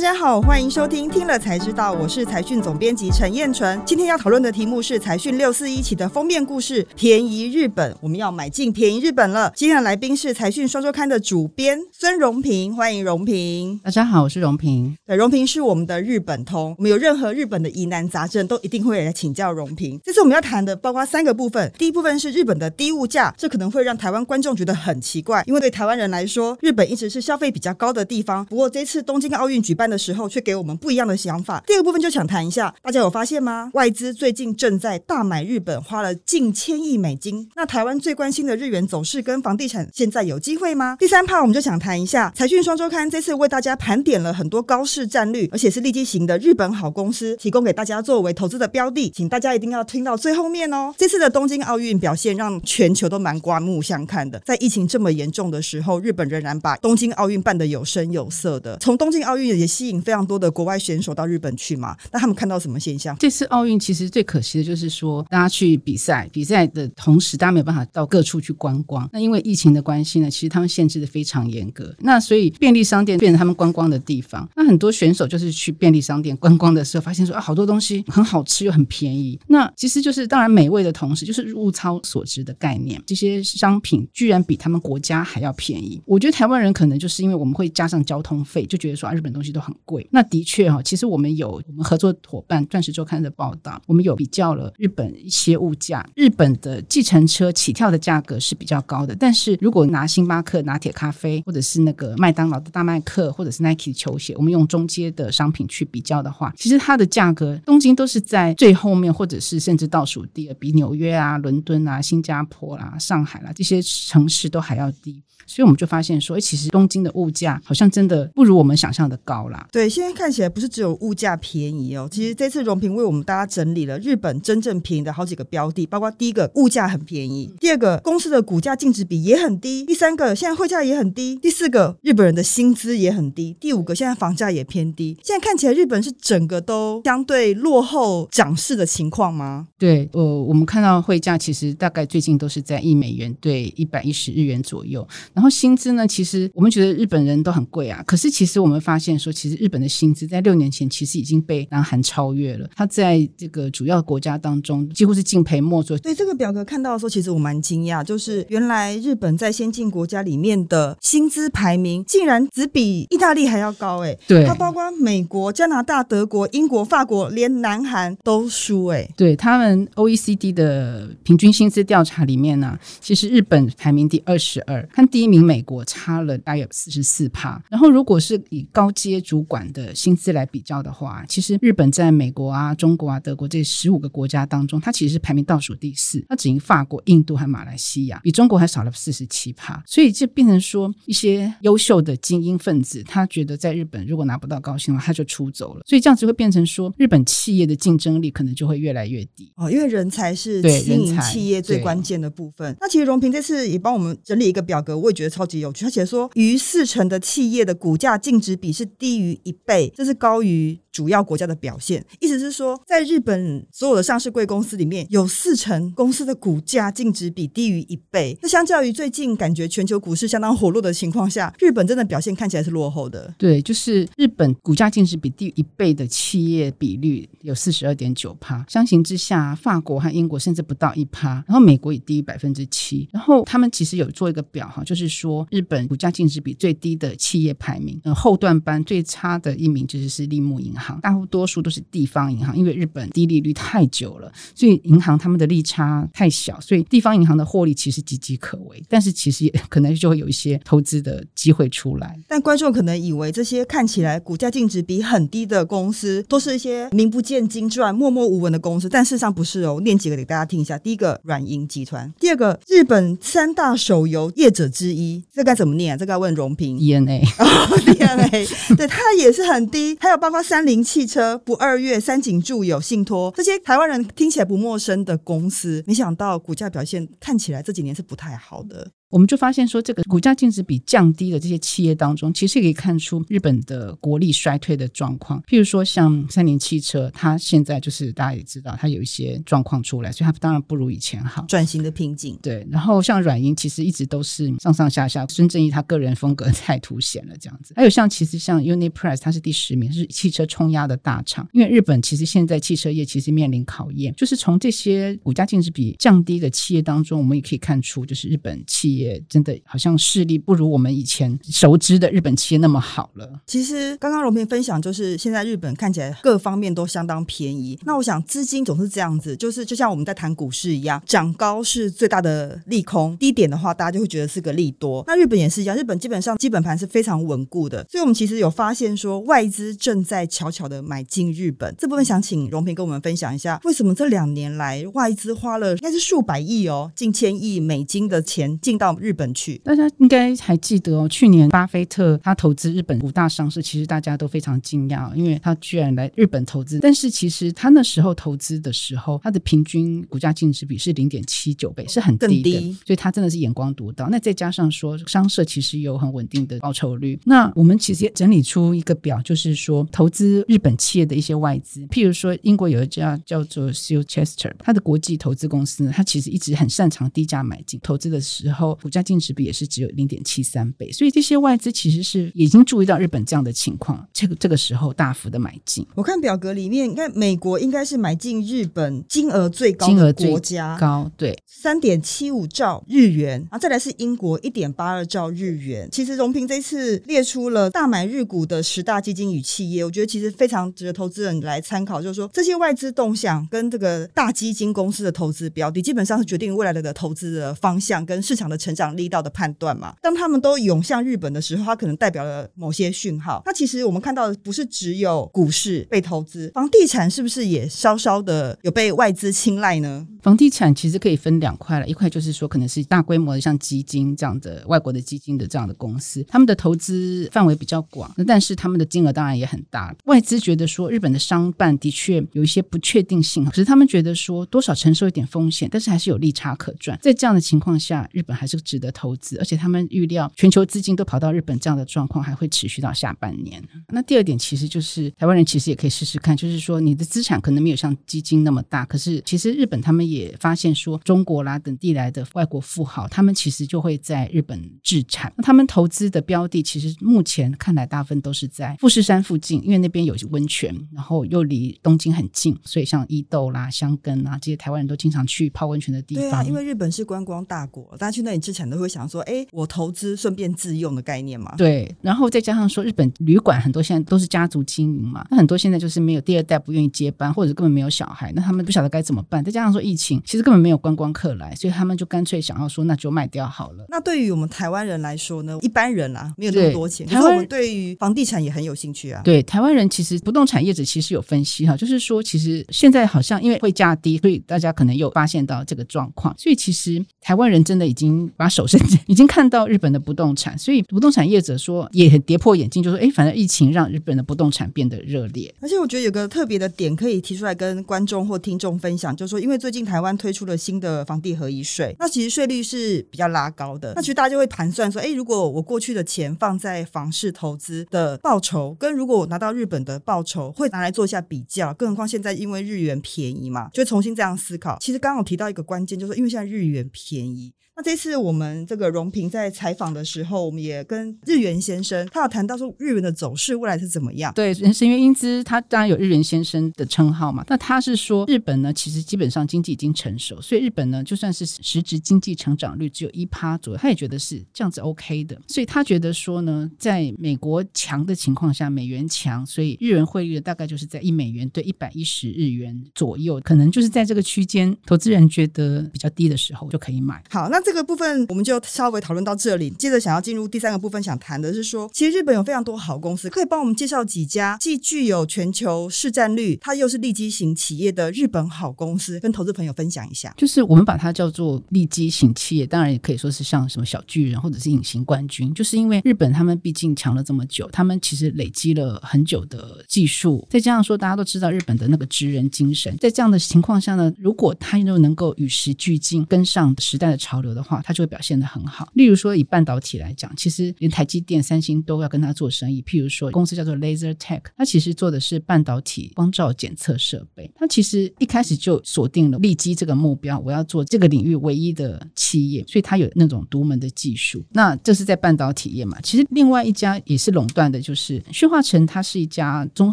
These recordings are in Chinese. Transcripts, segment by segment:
大家好，欢迎收听《听了才知道》，我是财讯总编辑陈燕纯。今天要讨论的题目是财讯六四一期的封面故事——便宜日本。我们要买进便宜日本了。今天的来宾是财讯双周刊的主编孙荣平，欢迎荣平。大家好，我是荣平。对，荣平是我们的日本通，我们有任何日本的疑难杂症，都一定会来请教荣平。这次我们要谈的包括三个部分，第一部分是日本的低物价，这可能会让台湾观众觉得很奇怪，因为对台湾人来说，日本一直是消费比较高的地方。不过这次东京奥运举办的时候，却给我们不一样的想法。第二部分就想谈一下，大家有发现吗？外资最近正在大买日本，花了近千亿美金。那台湾最关心的日元走势跟房地产，现在有机会吗？第三趴我们就想谈一下，财讯双周刊这次为大家盘点了很多高市占率，而且是利基型的日本好公司，提供给大家作为投资的标的，请大家一定要听到最后面哦。这次的东京奥运表现让全球都蛮刮目相看的，在疫情这么严重的时候，日本仍然把东京奥运办得有声有色的。从东京奥运也吸引非常多的国外选手到日本去嘛，那他们看到什么现象？这次奥运其实最可惜的就是说，大家去比赛，比赛的同时，大家没有办法到各处去观光。那因为疫情的关系呢，其实他们限制的非常严格。那所以便利商店变成他们观光的地方。那很多选手就是去便利商店观光的时候，发现说啊，好多东西很好吃又很便宜。那其实就是当然美味的同时，就是物超所值的概念。这些商品居然比他们国家还要便宜。我觉得台湾人可能就是因为我们会加上交通费，就觉得说啊，日本东西都很贵。那的确哈，其实我们有我们合作伙伴钻石周刊的报道，我们有比较了日本一些物价。日本的计程车起跳的价格是比较高的，但是如果拿星巴克拿铁咖啡，或者是那个麦当劳的大麦克，或者是 Nike 球鞋，我们用中阶的商品去比较的话，其实它的价格东京都是在最后面，或者是甚至倒数第二，比纽约啊、伦敦啊、新加坡啦、上海啦这些城市都还要低。所以我们就发现说，哎，其实东京的物价好像真的不如我们想象的高啦。对，现在看起来不是只有物价便宜哦，其实这次荣平为我们大家整理了日本真正便宜的好几个标的，包括第一个物价很便宜，第二个公司的股价净值比也很低，第三个现在汇价也很低，第四个日本人的薪资也很低，第五个现在房价也偏低。现在看起来日本是整个都相对落后涨势的情况吗？对，呃我们看到汇价其实大概最近都是在一美元兑一百一十日元左右。然后薪资呢？其实我们觉得日本人都很贵啊。可是其实我们发现说，其实日本的薪资在六年前其实已经被南韩超越了。它在这个主要国家当中几乎是敬陪末座。对这个表格看到的时候，其实我蛮惊讶，就是原来日本在先进国家里面的薪资排名竟然只比意大利还要高哎。对，它包括美国、加拿大、德国、英国、法国，连南韩都输哎。对他们 OECD 的平均薪资调查里面呢，其实日本排名第二十二，看第一。名美国差了大约四十四趴，然后如果是以高阶主管的薪资来比较的话，其实日本在美国啊、中国啊、德国这十五个国家当中，它其实是排名倒数第四，它只赢法国、印度和马来西亚，比中国还少了四十七趴。所以就变成说，一些优秀的精英分子，他觉得在日本如果拿不到高薪的话，他就出走了。所以这样子会变成说，日本企业的竞争力可能就会越来越低哦，因为人才是吸引企业最关键的部分。那其实荣平这次也帮我们整理一个表格，我也觉得超级有趣。他写说，逾四成的企业的股价净值比是低于于一倍，这是高于主要国家的表现。意思是说，在日本所有的上市贵公司里面，有四成公司的股价净值比低于一倍。那相较于最近感觉全球股市相当活络的情况下，日本真的表现看起来是落后的。对，就是日本股价净值比低于一倍的企业比率有四十二点九趴，相形之下，法国和英国甚至不到一趴，然后美国也低于百分之七。然后他们其实有做一个表哈，就是说日本股价净值比最低的企业排名，呃，后段班最差的一名就是是立木银行，大多数都是地方银行，因为日本低利率太久了，所以银行他们的利差太小，所以地方银行的获利其实岌岌可危。但是其实也可能就会有一些投资的机会出来。但观众可能以为这些看起来股价净值比很低的公司，都是一些名不见经传、默默无闻的公司，但事实上不是哦。念几个给大家听一下：第一个，软银集团；第二个，日本三大手游业者之一，这该怎么念？这个要问荣平。E N A，D N A，对，它也是很低。还有包括三菱汽车、不二月、三井住友、信托这些台湾人听起来不陌生的公司，没想到股价表现看起来这几年是不太好的。我们就发现说，这个股价净值比降低的这些企业当中，其实也可以看出日本的国力衰退的状况。譬如说，像三菱汽车，它现在就是大家也知道，它有一些状况出来，所以它当然不如以前好。转型的瓶颈。对，然后像软银，其实一直都是上上下下，孙正义他个人风格太凸显了，这样子。还有像其实像 Unipress，它是第十名，是汽车冲压的大厂。因为日本其实现在汽车业其实面临考验，就是从这些股价净值比降低的企业当中，我们也可以看出，就是日本企业也真的好像势力不如我们以前熟知的日本企业那么好了。其实刚刚荣平分享，就是现在日本看起来各方面都相当便宜。那我想资金总是这样子，就是就像我们在谈股市一样，涨高是最大的利空，低点的话大家就会觉得是个利多。那日本也是一样，日本基本上基本盘是非常稳固的，所以我们其实有发现说外资正在悄悄的买进日本。这部分想请荣平跟我们分享一下，为什么这两年来外资花了应该是数百亿哦，近千亿美金的钱进到日本去。大家应该还记得哦，去年巴菲特他投资日本五大商社，其实大家都非常惊讶，因为他居然来日本投资。但是其实他那时候投资的时候，他的平均股价净值比是零点七九倍，是很低的，所以他真的是眼光独到。那再加上说商社其实有很稳定的报酬率，那我们其实也整理出一个表，就是说投资日本企业的一些外资，譬如说英国有一家叫做 Silchester，它的国际投资公司呢，它其实一直很擅长低价买进，投资的时候股价净值比也是只有零点七三倍，所以这些外资其实是已经注意到日本这样的情况，这个这个时候大幅的买进。我看表格里面，你看美国应该是买进日本金额最高的国家，高对三点七五兆日元，然后再来是英国一点八二兆日元。其实荣平这次列出了大买日股的十大基金与企业，我觉得其实非常值得投资人来参考，就是说这些外资动向跟这个大基金公司的投资标的，基本上是决定未来的投资的方向跟市场的成成长力道的判断嘛。当他们都涌向日本的时候，它可能代表了某些讯号。那其实我们看到的不是只有股市被投资，房地产是不是也稍稍的有被外资青睐呢？房地产其实可以分两块了，一块就是说可能是大规模的像基金这样的外国的基金的这样的公司，他们的投资范围比较广，那但是他们的金额当然也很大。外资觉得说日本的商办的确有一些不确定性，可是他们觉得说多少承受一点风险，但是还是有利差可赚。在这样的情况下，日本还是值得投资，而且他们预料全球资金都跑到日本，这样的状况还会持续到下半年。那第二点其实就是台湾人其实也可以试试看，就是说你的资产可能没有像基金那么大，可是其实日本他们也发现说中国啦等地来的外国富豪，他们其实就会在日本置产。那他们投资的标的其实目前看来大部分都是在富士山附近，因为那边有温泉，然后又离东京很近，所以像伊豆啦、香根啊这些台湾人都经常去泡温泉的地方。因为日本是观光大国，大家去那里置产都会想说，哎，我投资顺便自用的概念嘛。对，然后再加上说日本旅馆很多现在都是家族经营嘛，那很多现在就是没有第二代不愿意接班，或者根本没有小孩，那他们不晓得该怎么办。再加上说疫情，其实根本没有观光客来，所以他们就干脆想要说，那就卖掉好了。那对于我们台湾人来说呢，一般人啊没有那么多钱，台湾人对于房地产也很有兴趣啊。对，台湾人其实不动产业者其实有分析哈，就是说其实现在好像因为会价低，所以大家可能有发现到这个状况，所以其实台湾人真的已经把手伸进，已经看到日本的不动产，所以不动产业者说也很跌破眼镜，就说哎，反正疫情让日本的不动产变得热烈。而且我觉得有个特别的点可以提出来跟观众或听众分享，就是说因为最近台湾推出了新的房地合一税，那其实税率是比较拉高的，那其实大家就会盘算说，哎，如果我过去的钱放在房市投资的报酬，跟如果我拿到日本的报酬，会拿来做一下比较。更何况现在因为日元便宜嘛，就重新这样思考。其实刚刚我提到一个关键，就是因为现在日元便宜。那这次我们这个荣平在采访的时候，我们也跟日元先生，他有谈到说日元的走势未来是怎么样？对，神原英姿他当然有日元先生的称号嘛。那他是说日本呢，其实基本上经济已经成熟，所以日本呢，就算是实质经济成长率只有一趴左右，他也觉得是这样子 OK 的。所以他觉得说呢，在美国强的情况下，美元强，所以日元汇率大概就是在一美元对一百一十日元左右，可能就是在这个区间，投资人觉得比较低的时候就可以买。好，那这个部分我们就稍微讨论到这里。接着想要进入第三个部分，想谈的是说，其实日本有非常多好公司，可以帮我们介绍几家既具有全球市占率，它又是利基型企业的日本好公司，跟投资朋友分享一下。就是我们把它叫做利基型企业，当然也可以说是像什么小巨人或者是隐形冠军，就是因为日本他们毕竟强了这么久，他们其实累积了很久的技术，再加上说大家都知道日本的那个职人精神，在这样的情况下呢，如果他又能够与时俱进，跟上时代的潮流。的话，他就会表现得很好。例如说，以半导体来讲，其实连台积电、三星都要跟他做生意。譬如说，公司叫做 Laser Tech，它其实做的是半导体光照检测设备。它其实一开始就锁定了利击这个目标，我要做这个领域唯一的企业，所以它有那种独门的技术。那这是在半导体业嘛？其实另外一家也是垄断的，就是旭化成，它是一家综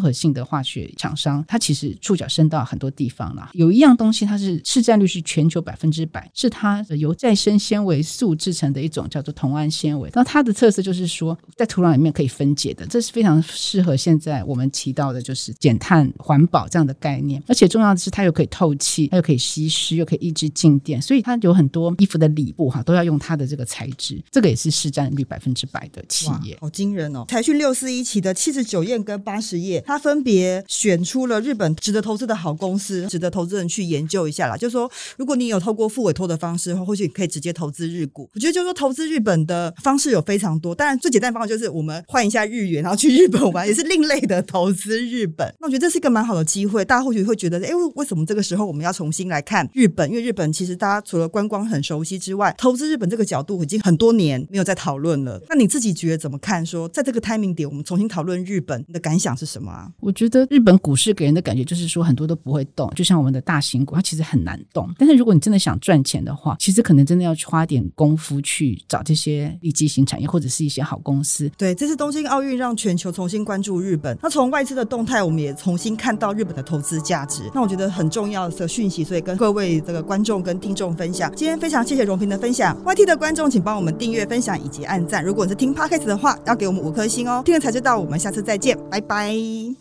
合性的化学厂商，它其实触角伸到很多地方了。有一样东西，它是市占率是全球百分之百，是它由再生纤维素制成的一种叫做同胺纤维。那它的特色就是说，在土壤里面可以分解的，这是非常适合现在我们提到的，就是减碳环保这样的概念。而且重要的是，它又可以透气，它又可以吸湿，又可以抑制静电，所以它有很多衣服的里布哈都要用它的这个材质。这个也是市占率百分之百的企业，好惊人哦！财讯六四一期的七十九页跟八十页，它分别选出了日本值得投资的好公司，值得投资人去研究一下啦。就是说，如果你有透过付委托的方式的话，或许你可以直接投资日股。我觉得就是说，投资日本的方式有非常多，当然最简单的方法就是我们换一下日元，然后去日本玩，也是另类的投资日本。那我觉得这是一个蛮好的机会，大家或许会觉得，哎，为什么这个时候我们要重新来看日本？因为日本其实大家除了观光很熟悉之外，投资日本这个角度已经很多年没有在讨论了。那你自己觉得怎么看？说在这个 timing 点，我们重新讨论日本，你的感想是什么啊？我觉得日本股市给人的感觉就是说很多都不会动，就像我们的大型股，它其实很难动。但是如果你真的想赚钱的话，其实可能真的要去花点功夫去找这些利基型产业或者是一些好公司。对，这次东京奥运让全球重新关注日本。那从外资的动态，我们也重新看到日本的投资价值。那我觉得很重要的讯息，所以跟各位这个观众跟听众分享。今天非常谢谢荣平的分享。YT 的观众请帮我们订阅、分享以及按赞。如果你是听 Podcast 的话，要给我们五颗星哦。听了才知道，我们下次再见，拜拜。